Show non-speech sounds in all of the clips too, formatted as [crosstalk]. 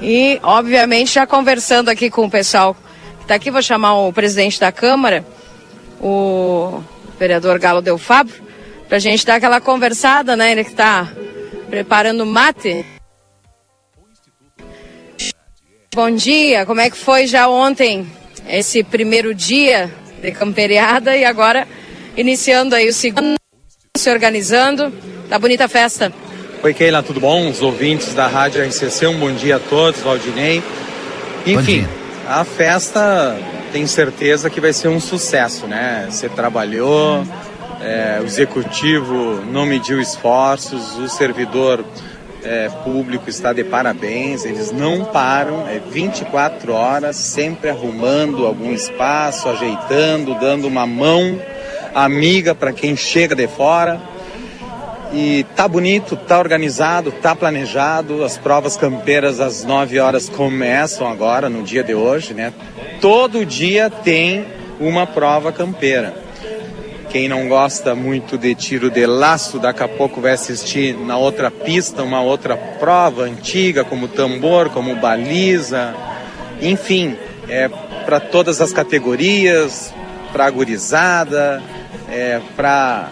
E, obviamente, já conversando aqui com o pessoal que está aqui, vou chamar o presidente da Câmara, o vereador Galo Del Fabro, para a gente dar aquela conversada, né? Ele que está preparando mate. Bom dia, como é que foi já ontem esse primeiro dia de camperiada e agora iniciando aí o segundo, se organizando. Tá bonita a festa. Oi, Keila, tudo bom? Os ouvintes da Rádio RCC, um bom dia a todos, Valdinei. Enfim, a festa tem certeza que vai ser um sucesso, né? Você trabalhou, é, o executivo não mediu esforços, o servidor é, público está de parabéns, eles não param, é 24 horas, sempre arrumando algum espaço, ajeitando, dando uma mão amiga para quem chega de fora. E tá bonito, tá organizado, tá planejado. As provas campeiras às 9 horas começam agora, no dia de hoje, né? Todo dia tem uma prova campeira. Quem não gosta muito de tiro de laço, daqui a pouco vai assistir na outra pista uma outra prova antiga, como tambor, como baliza. Enfim, é para todas as categorias, para a gurizada, é, para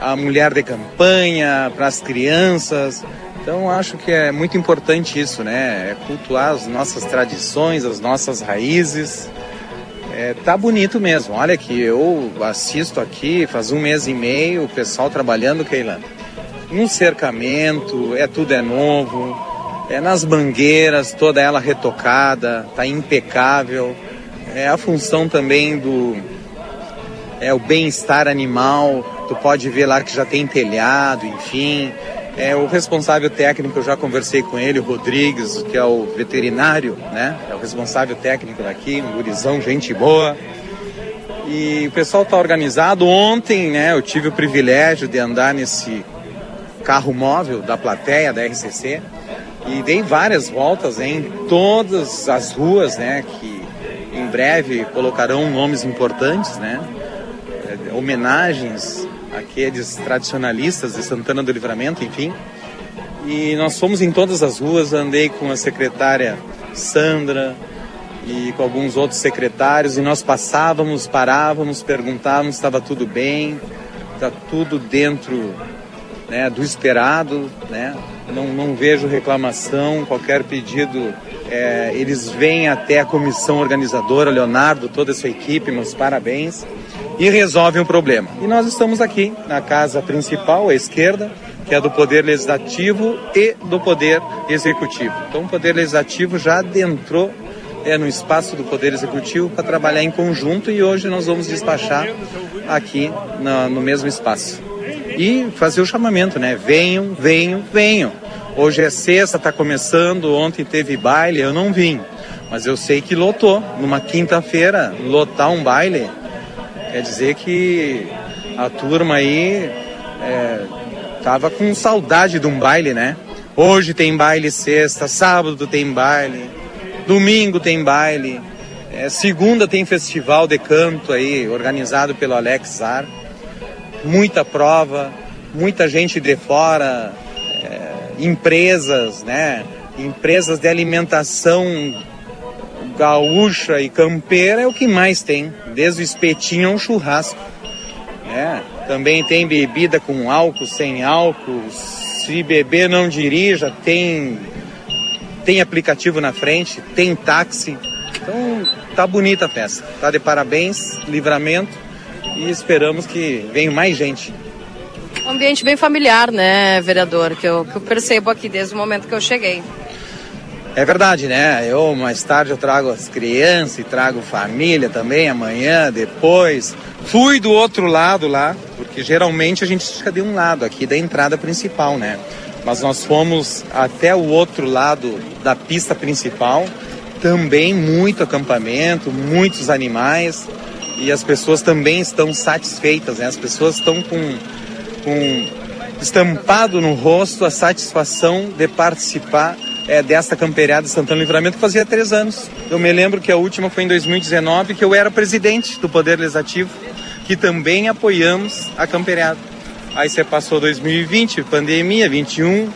a mulher de campanha, para as crianças. Então acho que é muito importante isso, né? É cultuar as nossas tradições, as nossas raízes. É, tá bonito mesmo. Olha aqui, eu assisto aqui faz um mês e meio, o pessoal trabalhando, Keila. No cercamento, é tudo é novo. É nas mangueiras, toda ela retocada, tá impecável. É a função também do é o bem-estar animal. Tu pode ver lá que já tem telhado, enfim. É, o responsável técnico, eu já conversei com ele, o Rodrigues, que é o veterinário, né? É o responsável técnico daqui, um gurizão, gente boa. E o pessoal está organizado. Ontem, né, eu tive o privilégio de andar nesse carro móvel da plateia da RCC e dei várias voltas em todas as ruas, né, que em breve colocarão nomes importantes, né, é, homenagens aqueles tradicionalistas de Santana do Livramento, enfim. E nós fomos em todas as ruas, andei com a secretária Sandra e com alguns outros secretários e nós passávamos, parávamos, perguntávamos estava tudo bem, está tudo dentro né, do esperado, né? Não, não vejo reclamação, qualquer pedido, é, eles vêm até a comissão organizadora, Leonardo, toda essa equipe, meus parabéns e resolvem o problema. E nós estamos aqui na casa principal, à esquerda, que é do Poder Legislativo e do Poder Executivo. Então, o Poder Legislativo já adentrou é, no espaço do Poder Executivo para trabalhar em conjunto e hoje nós vamos despachar aqui na, no mesmo espaço. E fazer o chamamento, né? Venham, venham, venham. Hoje é sexta, está começando, ontem teve baile, eu não vim. Mas eu sei que lotou. Numa quinta-feira, lotar um baile Quer dizer que a turma aí é, tava com saudade de um baile, né? Hoje tem baile sexta, sábado tem baile, domingo tem baile, é, segunda tem festival de canto aí, organizado pelo Alex Zar. Muita prova, muita gente de fora, é, empresas, né? Empresas de alimentação gaúcha e campeira é o que mais tem, desde o espetinho ao churrasco. É, também tem bebida com álcool, sem álcool. Se beber não dirija, tem tem aplicativo na frente, tem táxi. Então tá bonita a festa. Tá de parabéns, livramento e esperamos que venha mais gente. Um ambiente bem familiar, né, vereador, que eu, que eu percebo aqui desde o momento que eu cheguei. É verdade, né? Eu mais tarde eu trago as crianças e trago família também amanhã, depois. Fui do outro lado lá, porque geralmente a gente fica de um lado aqui da entrada principal, né? Mas nós fomos até o outro lado da pista principal, também muito acampamento, muitos animais e as pessoas também estão satisfeitas, né? As pessoas estão com, com estampado no rosto a satisfação de participar é, desta camperiada Santana Livramento fazia três anos. Eu me lembro que a última foi em 2019, que eu era presidente do Poder Legislativo, que também apoiamos a camperiada. Aí você passou 2020, pandemia, 21,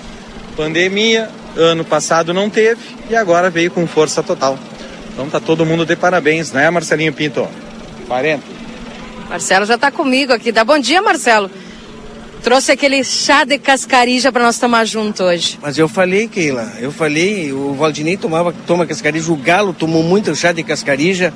pandemia, Ano passado não teve e agora veio com força total. Então tá todo mundo de parabéns, né, Marcelinho Pinto? 40. Marcelo já está comigo aqui. Dá bom dia, Marcelo. Trouxe aquele chá de cascarija para nós tomar junto hoje. Mas eu falei, Keila, eu falei, o Valdinei tomava, toma cascarija, o Galo tomou muito chá de cascarija.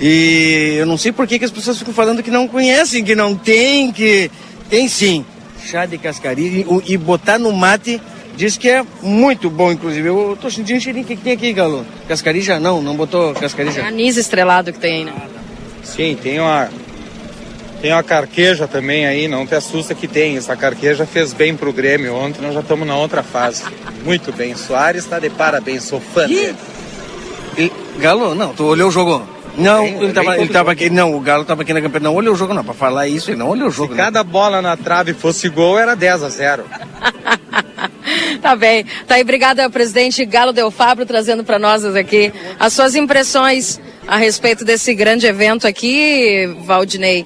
E eu não sei por que, que as pessoas ficam falando que não conhecem, que não tem, que tem sim. Chá de cascarija e, e botar no mate diz que é muito bom, inclusive. Eu tô sentindo um cheirinho que tem aqui, Galo. Cascarija não, não botou cascarija. É anis estrelado que tem aí, né? Sim, tem uma tem uma carqueja também aí, não te assusta que tem. Essa carqueja fez bem pro Grêmio ontem, nós já estamos na outra fase. Muito bem, Soares está de parabéns, sou fã dele. E, Galo, não, tu olhou o jogo? Não, bem, ele, tava, ele tava aqui, não, o Galo tava aqui na campanha, não olhou o jogo não, para falar isso, ele não olhou o jogo. Se cada bola na trave fosse gol, era 10 a 0. [laughs] tá bem. Tá aí, obrigada, presidente Galo Del Fabro, trazendo para nós aqui as suas impressões a respeito desse grande evento aqui, Valdinei.